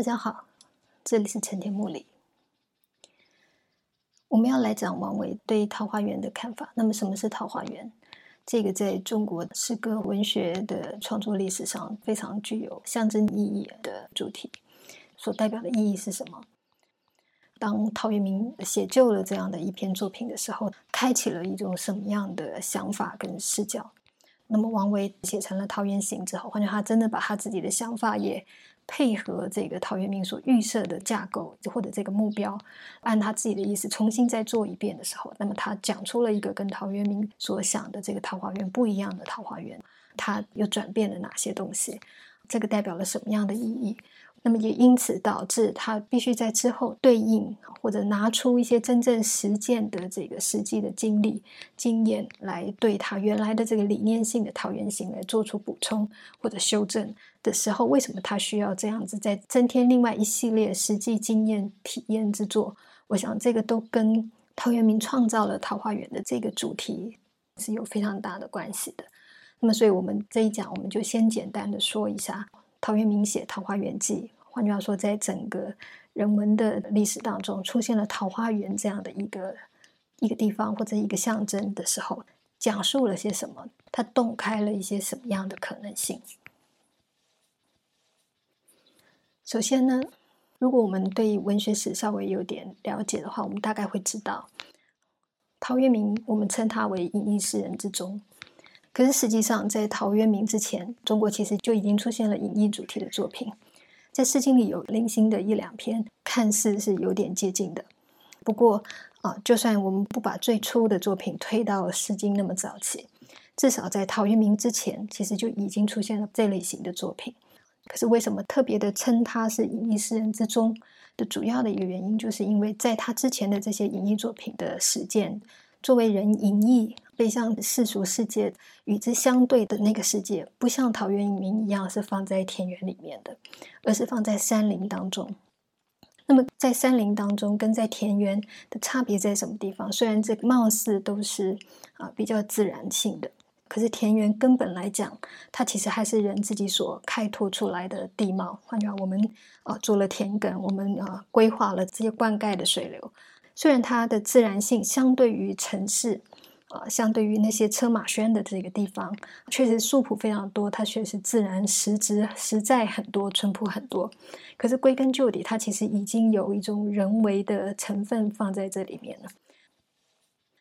大家好，这里是陈田木里。我们要来讲王维对桃花源的看法。那么，什么是桃花源？这个在中国诗歌文学的创作历史上非常具有象征意义的主题，所代表的意义是什么？当陶渊明写就了这样的一篇作品的时候，开启了一种什么样的想法跟视角？那么，王维写成了《桃源行》之后，换句话他真的把他自己的想法也。配合这个陶渊明所预设的架构或者这个目标，按他自己的意思重新再做一遍的时候，那么他讲出了一个跟陶渊明所想的这个桃花源不一样的桃花源，他又转变了哪些东西？这个代表了什么样的意义？那么也因此导致他必须在之后对应或者拿出一些真正实践的这个实际的经历经验来对他原来的这个理念性的桃源行来做出补充或者修正的时候，为什么他需要这样子再增添另外一系列实际经验体验之作？我想这个都跟陶渊明创造了桃花源的这个主题是有非常大的关系的。那么，所以我们这一讲，我们就先简单的说一下。陶渊明写《桃花源记》，换句话说，在整个人文的历史当中，出现了桃花源这样的一个一个地方或者一个象征的时候，讲述了些什么？它洞开了一些什么样的可能性？首先呢，如果我们对文学史稍微有点了解的话，我们大概会知道，陶渊明我们称他为隐逸诗人之中。可是实际上，在陶渊明之前，中国其实就已经出现了隐逸主题的作品。在《诗经》里有零星的一两篇，看似是有点接近的。不过啊，就算我们不把最初的作品推到《诗经》那么早期，至少在陶渊明之前，其实就已经出现了这类型的作品。可是为什么特别的称他是隐逸诗人之中的主要的一个原因，就是因为在他之前的这些隐逸作品的实践。作为人隐逸，背向世俗世界与之相对的那个世界，不像陶渊明一样是放在田园里面的，而是放在山林当中。那么，在山林当中跟在田园的差别在什么地方？虽然这貌似都是啊比较自然性的，可是田园根本来讲，它其实还是人自己所开拓出来的地貌。换句话，我们啊做了田埂，我们啊规划了这些灌溉的水流。虽然它的自然性相对于城市，啊，相对于那些车马喧的这个地方，确实树朴非常多，它确实自然实质实在很多，淳朴很多。可是归根究底，它其实已经有一种人为的成分放在这里面了。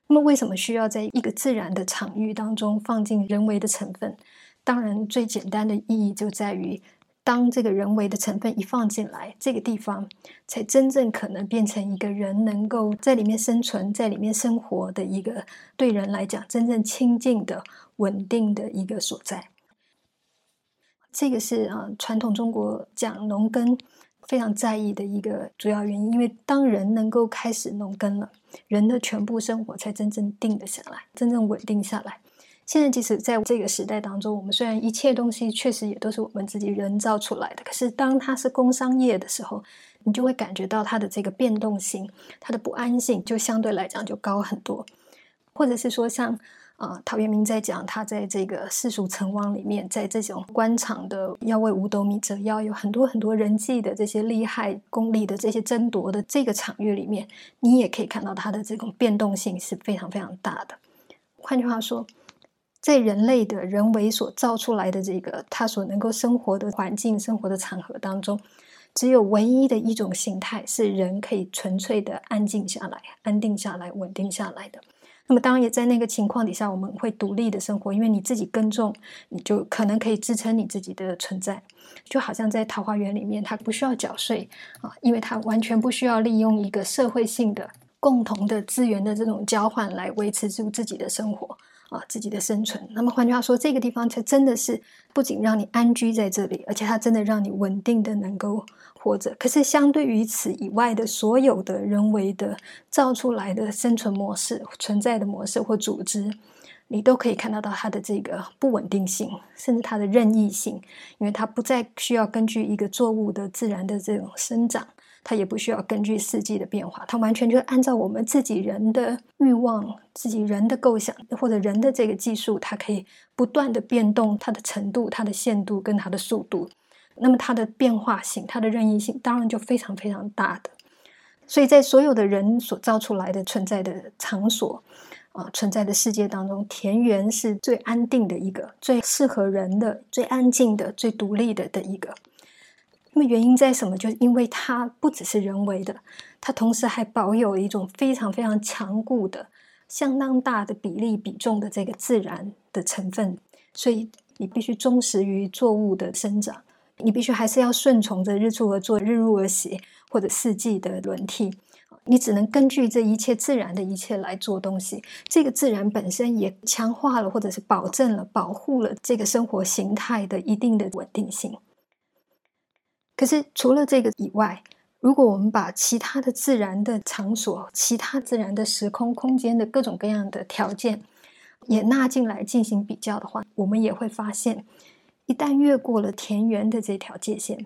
那么，为什么需要在一个自然的场域当中放进人为的成分？当然，最简单的意义就在于。当这个人为的成分一放进来，这个地方才真正可能变成一个人能够在里面生存、在里面生活的一个对人来讲真正亲近的、稳定的一个所在。这个是啊，传统中国讲农耕非常在意的一个主要原因，因为当人能够开始农耕了，人的全部生活才真正定了下来，真正稳定下来。现在，即使在这个时代当中，我们虽然一切东西确实也都是我们自己人造出来的，可是当它是工商业的时候，你就会感觉到它的这个变动性、它的不安性，就相对来讲就高很多。或者是说，像啊，陶渊明在讲他在这个世俗存亡里面，在这种官场的要为五斗米折腰，有很多很多人际的这些利害、功利的这些争夺的这个场域里面，你也可以看到它的这种变动性是非常非常大的。换句话说。在人类的人为所造出来的这个他所能够生活的环境、生活的场合当中，只有唯一的一种形态是人可以纯粹的安静下来、安定下来、稳定下来的。那么，当然也在那个情况底下，我们会独立的生活，因为你自己耕种，你就可能可以支撑你自己的存在。就好像在桃花源里面，它不需要缴税啊，因为它完全不需要利用一个社会性的共同的资源的这种交换来维持住自己的生活。啊，自己的生存。那么换句话说，这个地方才真的是不仅让你安居在这里，而且它真的让你稳定的能够活着。可是相对于此以外的所有的人为的造出来的生存模式、存在的模式或组织，你都可以看得到它的这个不稳定性，甚至它的任意性，因为它不再需要根据一个作物的自然的这种生长。它也不需要根据四季的变化，它完全就按照我们自己人的欲望、自己人的构想或者人的这个技术，它可以不断的变动它的程度、它的限度跟它的速度。那么它的变化性、它的任意性，当然就非常非常大的。所以在所有的人所造出来的存在的场所啊，存在的世界当中，田园是最安定的一个，最适合人的、最安静的、最独立的的一个。那么原因在什么？就是因为它不只是人为的，它同时还保有一种非常非常强固的、相当大的比例比重的这个自然的成分，所以你必须忠实于作物的生长，你必须还是要顺从着日出而作、日入而息，或者四季的轮替。你只能根据这一切自然的一切来做东西。这个自然本身也强化了，或者是保证了、保护了这个生活形态的一定的稳定性。可是，除了这个以外，如果我们把其他的自然的场所、其他自然的时空空间的各种各样的条件也纳进来进行比较的话，我们也会发现，一旦越过了田园的这条界限，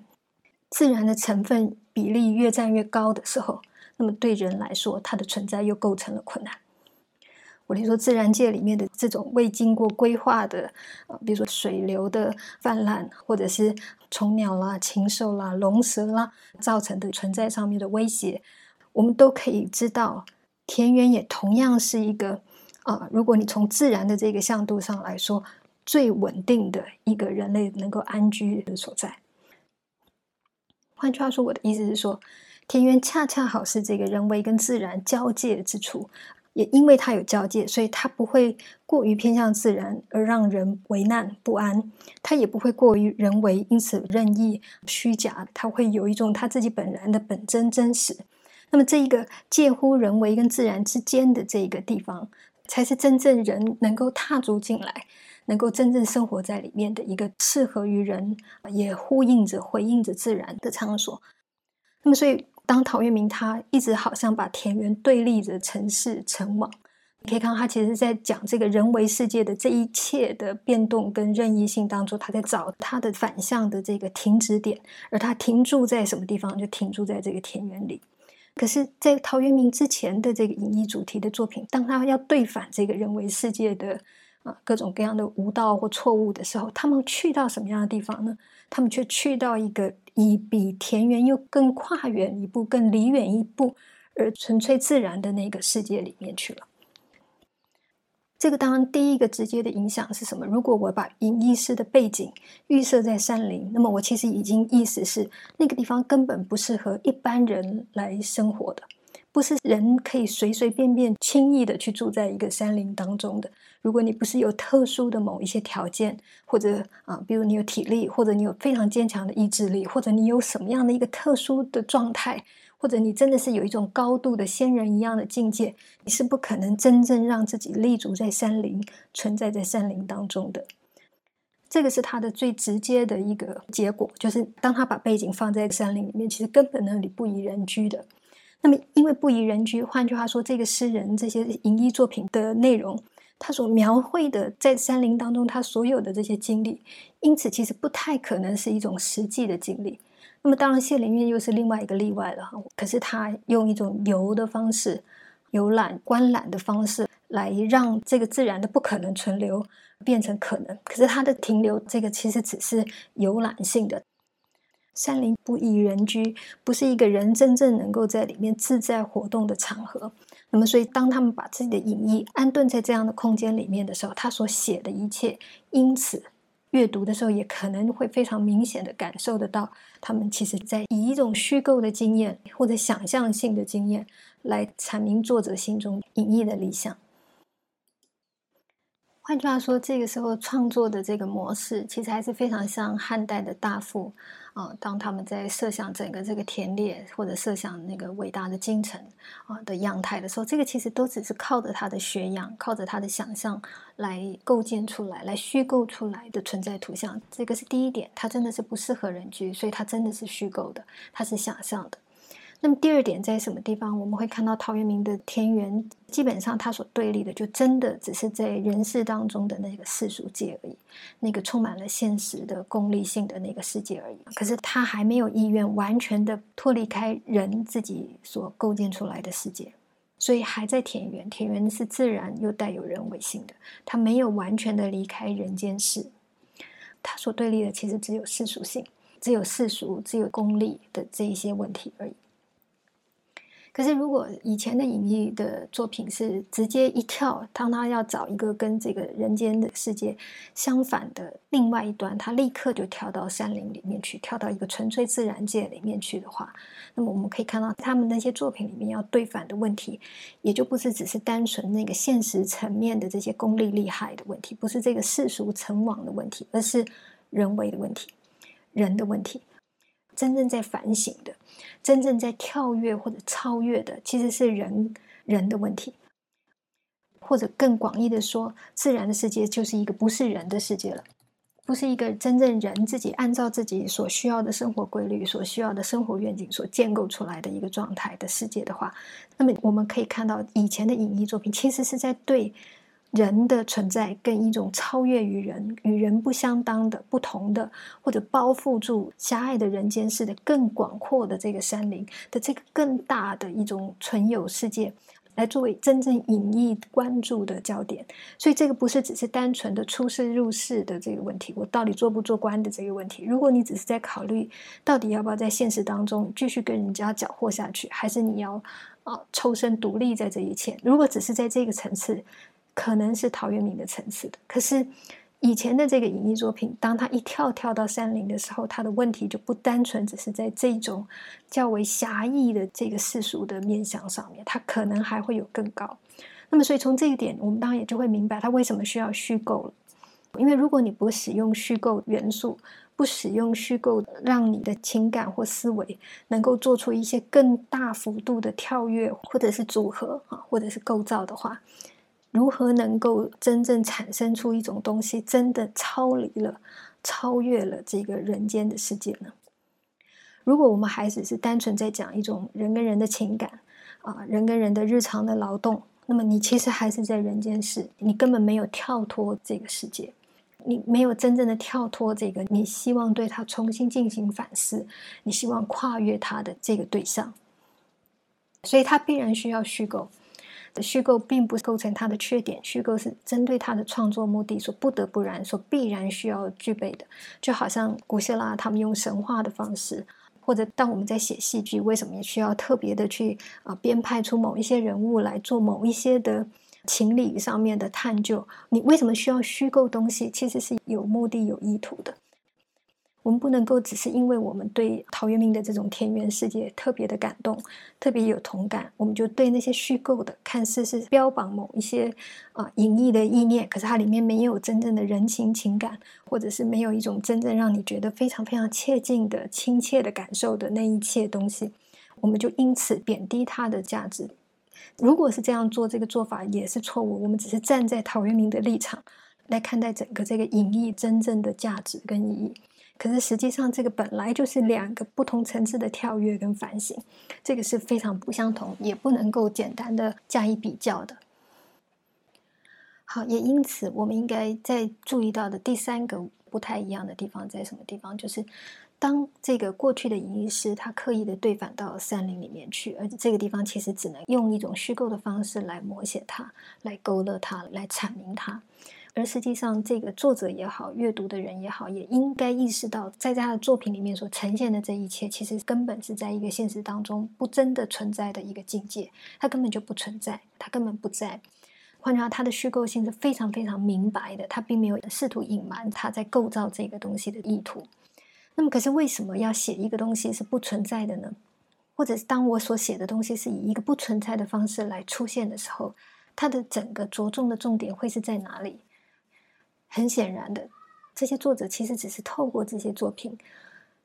自然的成分比例越占越高的时候，那么对人来说，它的存在又构成了困难。我听说，自然界里面的这种未经过规划的，呃，比如说水流的泛滥，或者是虫鸟啦、禽兽啦、龙蛇啦造成的存在上面的威胁，我们都可以知道，田园也同样是一个，啊，如果你从自然的这个向度上来说，最稳定的一个人类能够安居的所在。换句话说，我的意思是说，田园恰恰好是这个人为跟自然交界之处。也因为它有交界，所以它不会过于偏向自然而让人为难不安，它也不会过于人为，因此任意虚假。它会有一种它自己本然的本真真实。那么这一个介乎人为跟自然之间的这一个地方，才是真正人能够踏足进来，能够真正生活在里面的一个适合于人，也呼应着回应着自然的场所。那么所以。当陶渊明他一直好像把田园对立着城市城网，你可以看到他其实在讲这个人为世界的这一切的变动跟任意性当中，他在找他的反向的这个停止点，而他停住在什么地方，就停住在这个田园里。可是，在陶渊明之前的这个隐逸主题的作品，当他要对反这个人为世界的啊各种各样的无道或错误的时候，他们去到什么样的地方呢？他们却去到一个。以比田园又更跨远一步、更离远一步，而纯粹自然的那个世界里面去了。这个当然第一个直接的影响是什么？如果我把隐逸师的背景预设在山林，那么我其实已经意思是那个地方根本不适合一般人来生活的。不是人可以随随便便、轻易的去住在一个山林当中的。如果你不是有特殊的某一些条件，或者啊，比如你有体力，或者你有非常坚强的意志力，或者你有什么样的一个特殊的状态，或者你真的是有一种高度的仙人一样的境界，你是不可能真正让自己立足在山林、存在在山林当中的。这个是他的最直接的一个结果，就是当他把背景放在山林里面，其实根本那里不宜人居的。那么，因为不宜人居，换句话说，这个诗人这些隐逸作品的内容，他所描绘的在山林当中他所有的这些经历，因此其实不太可能是一种实际的经历。那么，当然谢灵运又是另外一个例外了。可是他用一种游的方式、游览、观览的方式来让这个自然的不可能存留变成可能。可是他的停留，这个其实只是游览性的。山林不宜人居，不是一个人真正能够在里面自在活动的场合。那么，所以当他们把自己的隐逸安顿在这样的空间里面的时候，他所写的一切，因此阅读的时候也可能会非常明显的感受得到，他们其实在以一种虚构的经验或者想象性的经验来阐明作者心中隐逸的理想。换句话说，这个时候创作的这个模式，其实还是非常像汉代的大赋啊。当他们在设想整个这个田猎，或者设想那个伟大的京城啊的样态的时候，这个其实都只是靠着他的学养，靠着他的想象来构建出来、来虚构出来的存在图像。这个是第一点，它真的是不适合人居，所以它真的是虚构的，它是想象的。那么第二点在什么地方？我们会看到陶渊明的田园，基本上他所对立的，就真的只是在人世当中的那个世俗界而已，那个充满了现实的功利性的那个世界而已。可是他还没有意愿完全的脱离开人自己所构建出来的世界，所以还在田园。田园是自然又带有人为性的，他没有完全的离开人间世。他所对立的其实只有世俗性。只有世俗、只有功利的这一些问题而已。可是，如果以前的隐逸的作品是直接一跳，当他要找一个跟这个人间的世界相反的另外一端，他立刻就跳到山林里面去，跳到一个纯粹自然界里面去的话，那么我们可以看到他们那些作品里面要对反的问题，也就不是只是单纯那个现实层面的这些功利利害的问题，不是这个世俗成网的问题，而是人为的问题，人的问题。真正在反省的，真正在跳跃或者超越的，其实是人人的问题，或者更广义的说，自然的世界就是一个不是人的世界了，不是一个真正人自己按照自己所需要的生活规律、所需要的生活愿景所建构出来的一个状态的世界的话，那么我们可以看到以前的影艺作品其实是在对。人的存在跟一种超越于人、与人不相当的、不同的，或者包覆住狭隘的人间世的更广阔的这个山林的这个更大的一种存有世界，来作为真正隐逸关注的焦点。所以，这个不是只是单纯的出世入世的这个问题，我到底做不做官的这个问题。如果你只是在考虑到底要不要在现实当中继续跟人家搅和下去，还是你要啊抽身独立在这一切，如果只是在这个层次。可能是陶渊明的层次的，可是以前的这个隐逸作品，当他一跳跳到山林的时候，他的问题就不单纯只是在这种较为狭义的这个世俗的面相上面，他可能还会有更高。那么，所以从这一点，我们当然也就会明白他为什么需要虚构了。因为如果你不使用虚构元素，不使用虚构，让你的情感或思维能够做出一些更大幅度的跳跃，或者是组合啊，或者是构造的话。如何能够真正产生出一种东西，真的超离了、超越了这个人间的世界呢？如果我们还只是单纯在讲一种人跟人的情感啊，人跟人的日常的劳动，那么你其实还是在人间世，你根本没有跳脱这个世界，你没有真正的跳脱这个你希望对它重新进行反思，你希望跨越它的这个对象，所以他必然需要虚构。虚构并不构成它的缺点，虚构是针对他的创作目的所不得不然、所必然需要具备的。就好像古希腊他们用神话的方式，或者当我们在写戏剧，为什么也需要特别的去啊编排出某一些人物来做某一些的情理上面的探究？你为什么需要虚构东西？其实是有目的、有意图的。我们不能够只是因为我们对陶渊明的这种田园世界特别的感动，特别有同感，我们就对那些虚构的看似是标榜某一些啊隐逸的意念，可是它里面没有真正的人情情感，或者是没有一种真正让你觉得非常非常切近的亲切的感受的那一切东西，我们就因此贬低它的价值。如果是这样做，这个做法也是错误。我们只是站在陶渊明的立场来看待整个这个隐逸真正的价值跟意义。可是实际上，这个本来就是两个不同层次的跳跃跟反省，这个是非常不相同，也不能够简单的加以比较的。好，也因此，我们应该在注意到的第三个不太一样的地方在什么地方？就是当这个过去的隐逸师他刻意的对反到山林里面去，而且这个地方其实只能用一种虚构的方式来摹写它，来勾勒它，来阐明它。而实际上，这个作者也好，阅读的人也好，也应该意识到，在他的作品里面所呈现的这一切，其实根本是在一个现实当中不真的存在的一个境界，它根本就不存在，它根本不在。换句话，它的虚构性是非常非常明白的，它并没有试图隐瞒他在构造这个东西的意图。那么，可是为什么要写一个东西是不存在的呢？或者是当我所写的东西是以一个不存在的方式来出现的时候，它的整个着重的重点会是在哪里？很显然的，这些作者其实只是透过这些作品，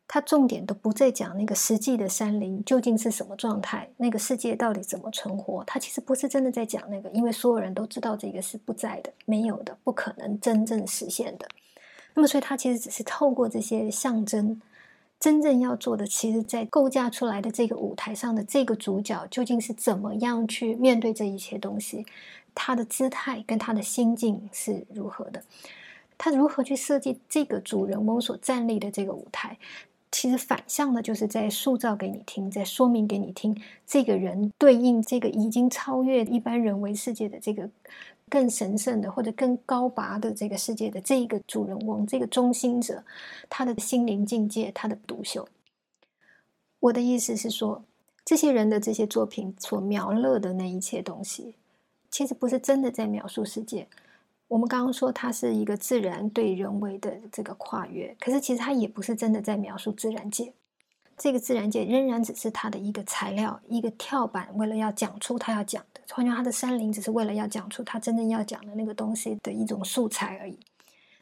他重点都不在讲那个实际的山林究竟是什么状态，那个世界到底怎么存活。他其实不是真的在讲那个，因为所有人都知道这个是不在的、没有的、不可能真正实现的。那么，所以他其实只是透过这些象征，真正要做的，其实在构架出来的这个舞台上的这个主角究竟是怎么样去面对这一切东西，他的姿态跟他的心境是如何的。他如何去设计这个主人翁所站立的这个舞台？其实反向的，就是在塑造给你听，在说明给你听，这个人对应这个已经超越一般人为世界的这个更神圣的或者更高拔的这个世界的这一个主人翁，这个中心者，他的心灵境界，他的独秀。我的意思是说，这些人的这些作品所描勒的那一切东西，其实不是真的在描述世界。我们刚刚说它是一个自然对人为的这个跨越，可是其实它也不是真的在描述自然界。这个自然界仍然只是它的一个材料，一个跳板，为了要讲出他要讲的。换句话说，他的山林只是为了要讲出他真正要讲的那个东西的一种素材而已。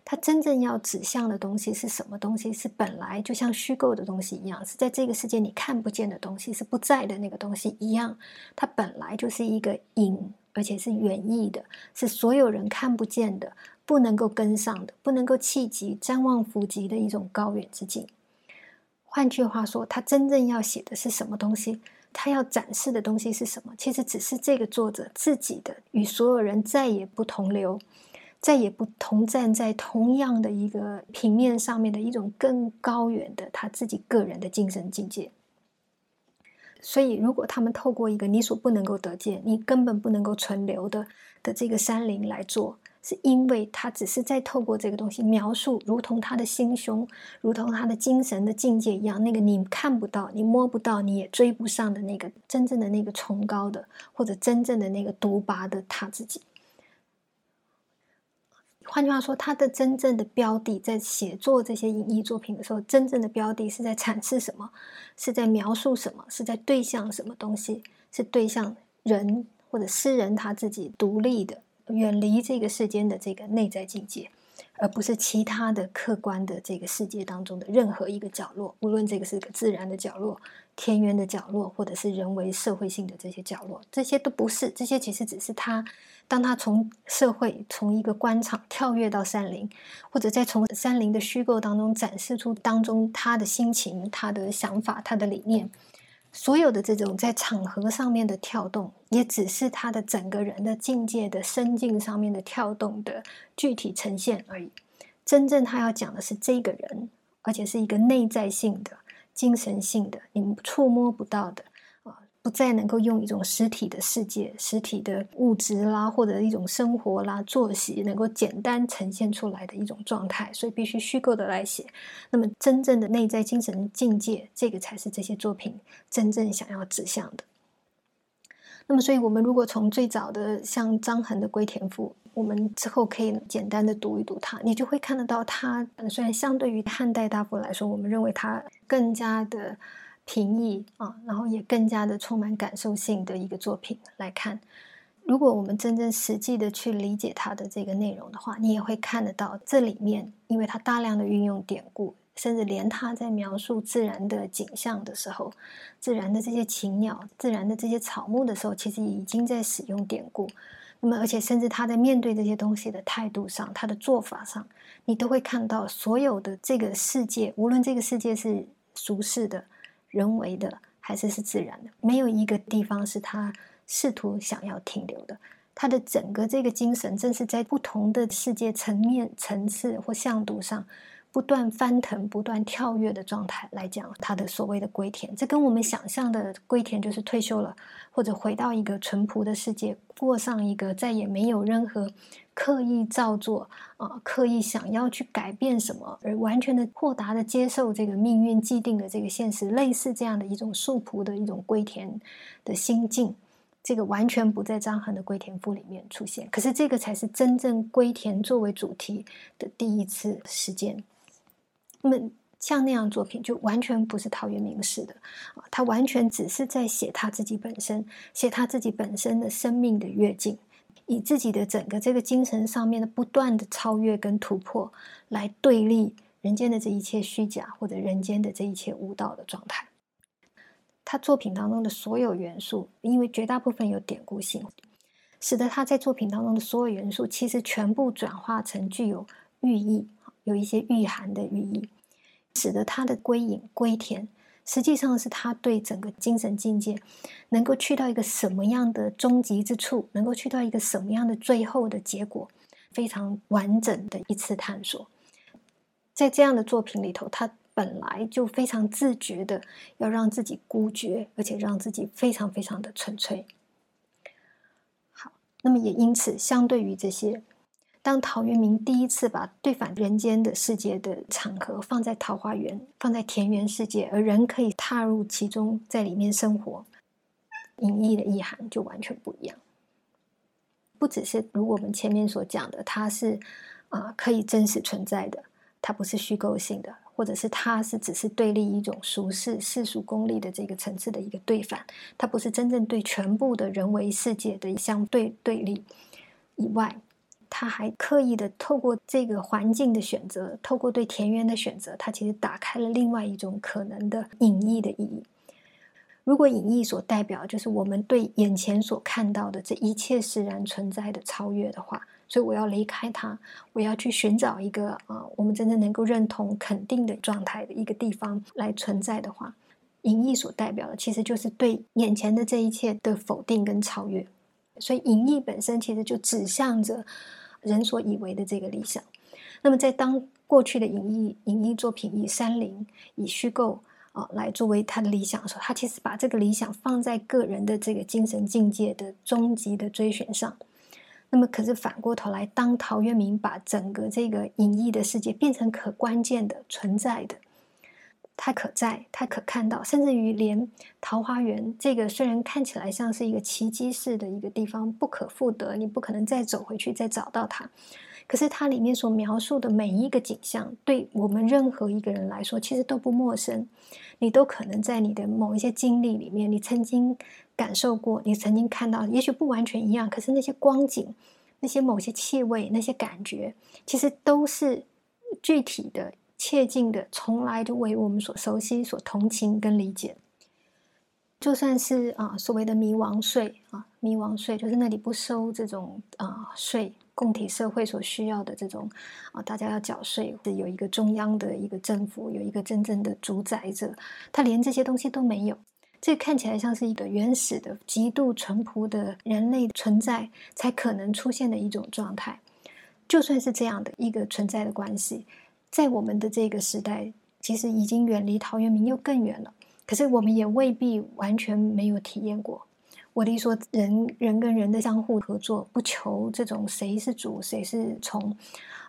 他真正要指向的东西是什么东西？是本来就像虚构的东西一样，是在这个世界你看不见的东西，是不在的那个东西一样。它本来就是一个影，而且是远意的，是所有人看不见的，不能够跟上的，不能够企及、瞻望、伏及的一种高远之境。换句话说，他真正要写的是什么东西？他要展示的东西是什么？其实只是这个作者自己的与所有人再也不同流，再也不同站在同样的一个平面上面的一种更高远的他自己个人的精神境界。所以，如果他们透过一个你所不能够得见、你根本不能够存留的的这个山林来做。是因为他只是在透过这个东西描述，如同他的心胸，如同他的精神的境界一样，那个你看不到、你摸不到、你也追不上的那个真正的那个崇高的，或者真正的那个独拔的他自己。换句话说，他的真正的标的在写作这些影艺作品的时候，真正的标的是在阐释什么？是在描述什么？是在对象什么东西？是对象人或者诗人他自己独立的。远离这个世间的这个内在境界，而不是其他的客观的这个世界当中的任何一个角落，无论这个是个自然的角落、田园的角落，或者是人为社会性的这些角落，这些都不是。这些其实只是他，当他从社会、从一个官场跳跃到山林，或者再从山林的虚构当中展示出当中他的心情、他的想法、他的理念。所有的这种在场合上面的跳动，也只是他的整个人的境界的深境上面的跳动的具体呈现而已。真正他要讲的是这个人，而且是一个内在性的、精神性的，你们触摸不到的。不再能够用一种实体的世界、实体的物质啦，或者一种生活啦、作息，能够简单呈现出来的一种状态，所以必须虚构的来写。那么，真正的内在精神境界，这个才是这些作品真正想要指向的。那么，所以我们如果从最早的像张衡的《归田赋》，我们之后可以简单的读一读它，你就会看得到，它虽然相对于汉代大夫来说，我们认为它更加的。平易啊，然后也更加的充满感受性的一个作品来看。如果我们真正实际的去理解它的这个内容的话，你也会看得到这里面，因为它大量的运用典故，甚至连他在描述自然的景象的时候，自然的这些禽鸟、自然的这些草木的时候，其实已经在使用典故。那么，而且甚至他在面对这些东西的态度上，他的做法上，你都会看到所有的这个世界，无论这个世界是俗世的。人为的还是是自然的，没有一个地方是他试图想要停留的。他的整个这个精神，正是在不同的世界层面、层次或向度上。不断翻腾、不断跳跃的状态来讲，他的所谓的归田，这跟我们想象的归田就是退休了，或者回到一个淳朴的世界，过上一个再也没有任何刻意造作啊、刻意想要去改变什么，而完全的豁达的接受这个命运既定的这个现实，类似这样的一种素朴的一种归田的心境，这个完全不在张衡的《归田赋》里面出现。可是这个才是真正归田作为主题的第一次实践。那么像那样作品就完全不是陶渊明式的啊，他完全只是在写他自己本身，写他自己本身的生命的跃进，以自己的整个这个精神上面的不断的超越跟突破，来对立人间的这一切虚假或者人间的这一切无道的状态。他作品当中的所有元素，因为绝大部分有典故性，使得他在作品当中的所有元素其实全部转化成具有寓意，有一些寓含的寓意。使得他的归隐归田，实际上是他对整个精神境界能够去到一个什么样的终极之处，能够去到一个什么样的最后的结果，非常完整的一次探索。在这样的作品里头，他本来就非常自觉的要让自己孤绝，而且让自己非常非常的纯粹。好那么也因此，相对于这些，当陶渊明第一次把对反人间的世界的场合放在桃花源、放在田园世界，而人可以踏入其中，在里面生活，隐逸的意涵就完全不一样。不只是如我们前面所讲的，它是啊可以真实存在的，它不是虚构性的。或者是它是只是对立一种俗世世俗功利的这个层次的一个对反，它不是真正对全部的人为世界的相对对立以外，他还刻意的透过这个环境的选择，透过对田园的选择，他其实打开了另外一种可能的隐逸的意义。如果隐逸所代表就是我们对眼前所看到的这一切自然存在的超越的话。所以我要离开它，我要去寻找一个啊，我们真正能够认同、肯定的状态的一个地方来存在的话，隐逸所代表的其实就是对眼前的这一切的否定跟超越。所以隐逸本身其实就指向着人所以为的这个理想。那么在当过去的隐逸隐逸作品以山林、以虚构啊来作为他的理想的时候，他其实把这个理想放在个人的这个精神境界的终极的追寻上。那么，可是反过头来，当陶渊明把整个这个隐逸的世界变成可关键的存在的，它可在，它可看到，甚至于连桃花源这个虽然看起来像是一个奇迹式的一个地方，不可复得，你不可能再走回去再找到它。可是它里面所描述的每一个景象，对我们任何一个人来说，其实都不陌生。你都可能在你的某一些经历里面，你曾经感受过，你曾经看到，也许不完全一样，可是那些光景、那些某些气味、那些感觉，其实都是具体的、切近的，从来就为我们所熟悉、所同情跟理解。就算是啊，所谓的迷王税啊，迷王税就是那里不收这种啊税。共体社会所需要的这种啊，大家要缴税，是有一个中央的一个政府，有一个真正的主宰者，他连这些东西都没有，这看起来像是一个原始的、极度淳朴的人类存在才可能出现的一种状态。就算是这样的一个存在的关系，在我们的这个时代，其实已经远离陶渊明又更远了。可是我们也未必完全没有体验过。我的意说，人人跟人的相互合作，不求这种谁是主谁是从，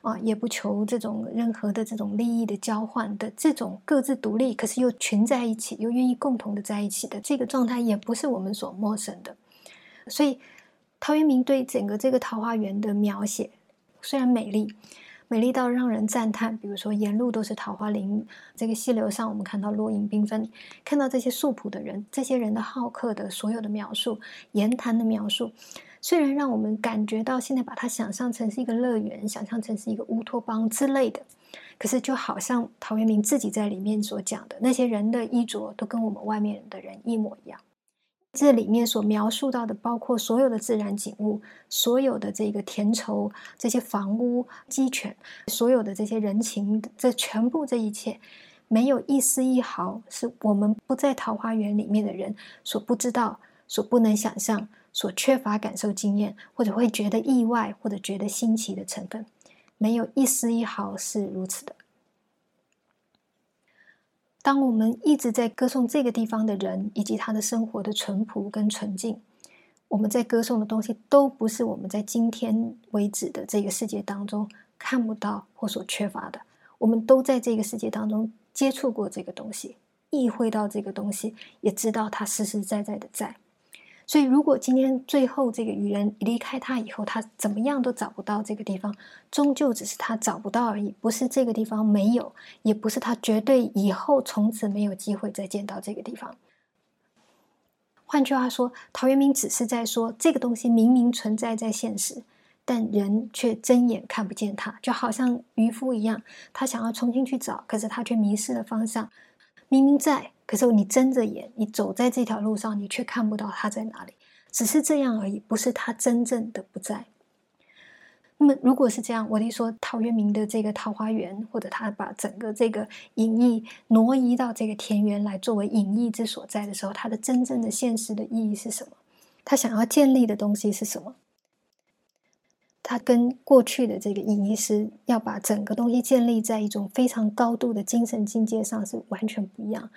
啊，也不求这种任何的这种利益的交换的这种各自独立，可是又群在一起，又愿意共同的在一起的这个状态，也不是我们所陌生的。所以，陶渊明对整个这个桃花源的描写，虽然美丽。美丽到让人赞叹，比如说沿路都是桃花林，这个溪流上我们看到落英缤纷，看到这些素朴的人，这些人的好客的所有的描述，言谈的描述，虽然让我们感觉到现在把它想象成是一个乐园，想象成是一个乌托邦之类的，可是就好像陶渊明自己在里面所讲的，那些人的衣着都跟我们外面的人一模一样。这里面所描述到的，包括所有的自然景物，所有的这个田畴、这些房屋、鸡犬，所有的这些人情，这全部这一切，没有一丝一毫是我们不在桃花源里面的人所不知道、所不能想象、所缺乏感受经验，或者会觉得意外或者觉得新奇的成分，没有一丝一毫是如此的。当我们一直在歌颂这个地方的人以及他的生活的淳朴跟纯净，我们在歌颂的东西都不是我们在今天为止的这个世界当中看不到或所缺乏的。我们都在这个世界当中接触过这个东西，意会到这个东西，也知道它实实在在的在。所以，如果今天最后这个渔人离开他以后，他怎么样都找不到这个地方，终究只是他找不到而已，不是这个地方没有，也不是他绝对以后从此没有机会再见到这个地方。换句话说，陶渊明只是在说，这个东西明明存在在现实，但人却睁眼看不见它，就好像渔夫一样，他想要重新去找，可是他却迷失了方向。明明在。可是你睁着眼，你走在这条路上，你却看不到他在哪里，只是这样而已，不是他真正的不在。那么，如果是这样，我得说，陶渊明的这个桃花源，或者他把整个这个隐逸挪移到这个田园来作为隐逸之所在的时候，他的真正的现实的意义是什么？他想要建立的东西是什么？它跟过去的这个隐逸师要把整个东西建立在一种非常高度的精神境界上是完全不一样。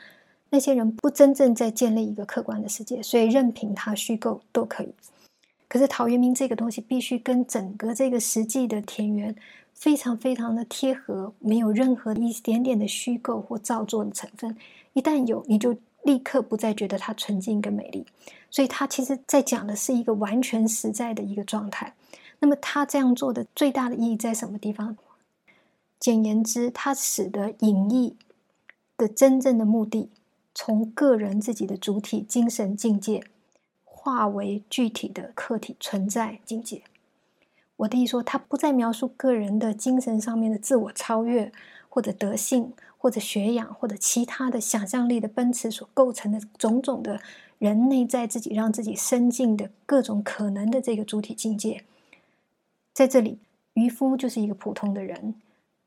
那些人不真正在建立一个客观的世界，所以任凭他虚构都可以。可是陶渊明这个东西必须跟整个这个实际的田园非常非常的贴合，没有任何一点点的虚构或造作的成分。一旦有，你就立刻不再觉得它纯净跟美丽。所以，他其实在讲的是一个完全实在的一个状态。那么，他这样做的最大的意义在什么地方？简言之，他使得隐逸的真正的目的，从个人自己的主体精神境界。化为具体的客体存在境界。我的意思说，他不再描述个人的精神上面的自我超越，或者德性，或者学养，或者其他的想象力的奔驰所构成的种种的人内在自己让自己深进的各种可能的这个主体境界。在这里，渔夫就是一个普通的人，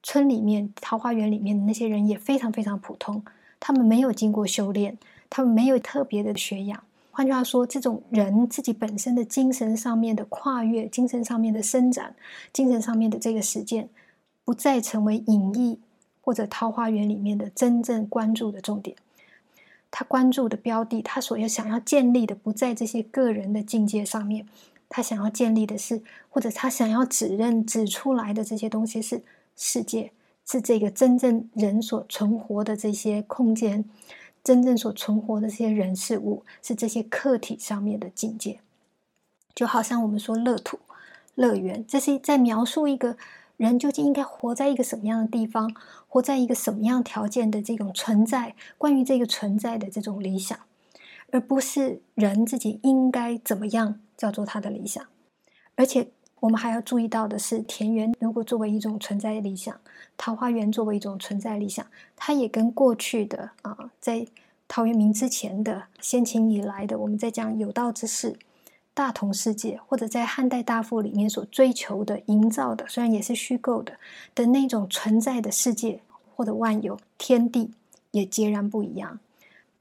村里面桃花源里面的那些人也非常非常普通，他们没有经过修炼，他们没有特别的学养。换句话说，这种人自己本身的精神上面的跨越、精神上面的伸展、精神上面的这个实践，不再成为隐逸或者桃花源里面的真正关注的重点。他关注的标的，他所要想要建立的，不在这些个人的境界上面。他想要建立的是，或者他想要指认、指出来的这些东西是世界，是这个真正人所存活的这些空间。真正所存活的这些人事物，是这些客体上面的境界，就好像我们说乐土、乐园，这是在描述一个人究竟应该活在一个什么样的地方，活在一个什么样条件的这种存在，关于这个存在的这种理想，而不是人自己应该怎么样叫做他的理想，而且。我们还要注意到的是，田园如果作为一种存在理想，桃花源作为一种存在理想，它也跟过去的啊，在陶渊明之前的先秦以来的，我们在讲有道之士、大同世界，或者在汉代大赋里面所追求的、营造的，虽然也是虚构的的那种存在的世界或者万有天地，也截然不一样。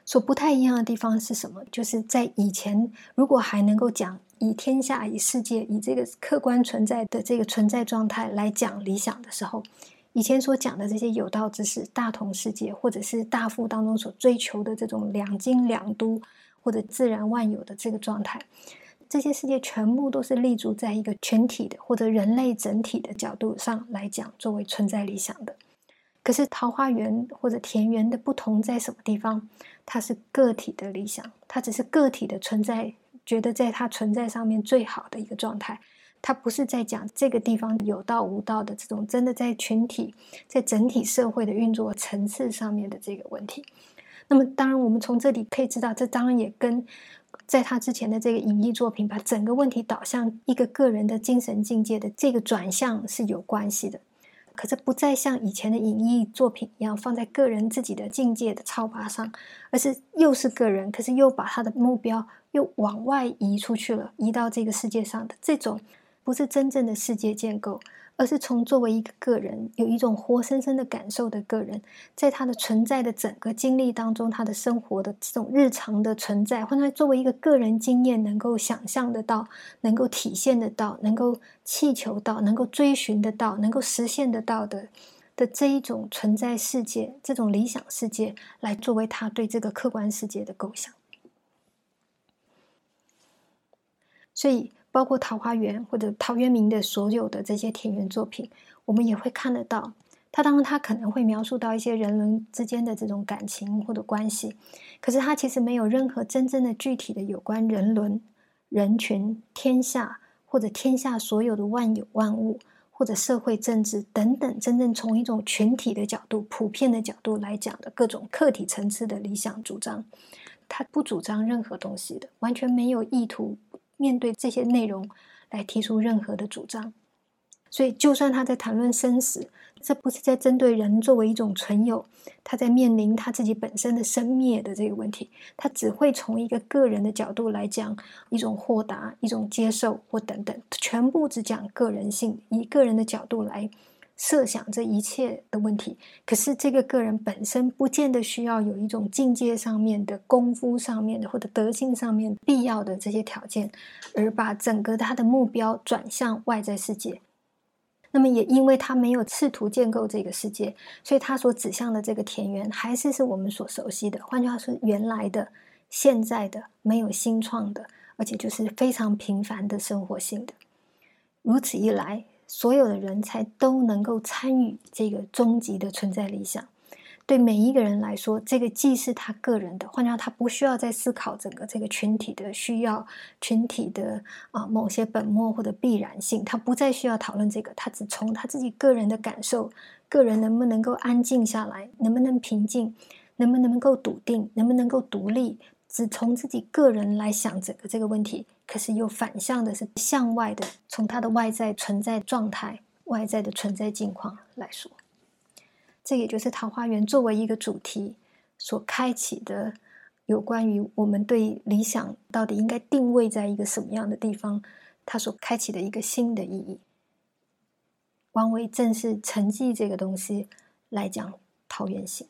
所不太一样的地方是什么？就是在以前，如果还能够讲。以天下、以世界、以这个客观存在的这个存在状态来讲理想的时候，以前所讲的这些有道之士、大同世界，或者是大富当中所追求的这种两京两都或者自然万有的这个状态，这些世界全部都是立足在一个全体的或者人类整体的角度上来讲，作为存在理想的。可是桃花源或者田园的不同在什么地方？它是个体的理想，它只是个体的存在。觉得在它存在上面最好的一个状态，它不是在讲这个地方有道无道的这种真的在群体、在整体社会的运作层次上面的这个问题。那么，当然我们从这里可以知道，这当然也跟在他之前的这个隐逸作品把整个问题导向一个个人的精神境界的这个转向是有关系的。可是不再像以前的影艺作品一样放在个人自己的境界的超拔上，而是又是个人，可是又把他的目标又往外移出去了，移到这个世界上的这种，不是真正的世界建构。而是从作为一个个人，有一种活生生的感受的个人，在他的存在的整个经历当中，他的生活的这种日常的存在，或者作为一个个人经验，能够想象得到，能够体现得到，能够祈求到，能够追寻得到，能够实现得到的的这一种存在世界，这种理想世界，来作为他对这个客观世界的构想，所以。包括桃花源或者陶渊明的所有的这些田园作品，我们也会看得到。他当然他可能会描述到一些人伦之间的这种感情或者关系，可是他其实没有任何真正的具体的有关人伦、人群、天下或者天下所有的万有万物或者社会政治等等，真正从一种群体的角度、普遍的角度来讲的各种客体层次的理想主张，他不主张任何东西的，完全没有意图。面对这些内容来提出任何的主张，所以就算他在谈论生死，这不是在针对人作为一种存有，他在面临他自己本身的生灭的这个问题，他只会从一个个人的角度来讲一种豁达、一种接受或等等，全部只讲个人性，以个人的角度来。设想这一切的问题，可是这个个人本身不见得需要有一种境界上面的功夫上面的或者德性上面必要的这些条件，而把整个他的目标转向外在世界。那么也因为他没有试图建构这个世界，所以他所指向的这个田园还是是我们所熟悉的。换句话说，原来的、现在的、没有新创的。而且就是非常平凡的生活性的。如此一来，所有的人才都能够参与这个终极的存在理想。对每一个人来说，这个既是他个人的，换句话他不需要再思考整个这个群体的需要、群体的啊某些本末或者必然性，他不再需要讨论这个，他只从他自己个人的感受，个人能不能够安静下来，能不能平静，能不能够笃定，能不能够独立，只从自己个人来想整个这个问题。可是又反向的是向外的，从他的外在存在状态、外在的存在境况来说。这也就是桃花源作为一个主题所开启的，有关于我们对理想到底应该定位在一个什么样的地方，它所开启的一个新的意义。王维正是沉寂这个东西来讲桃源行。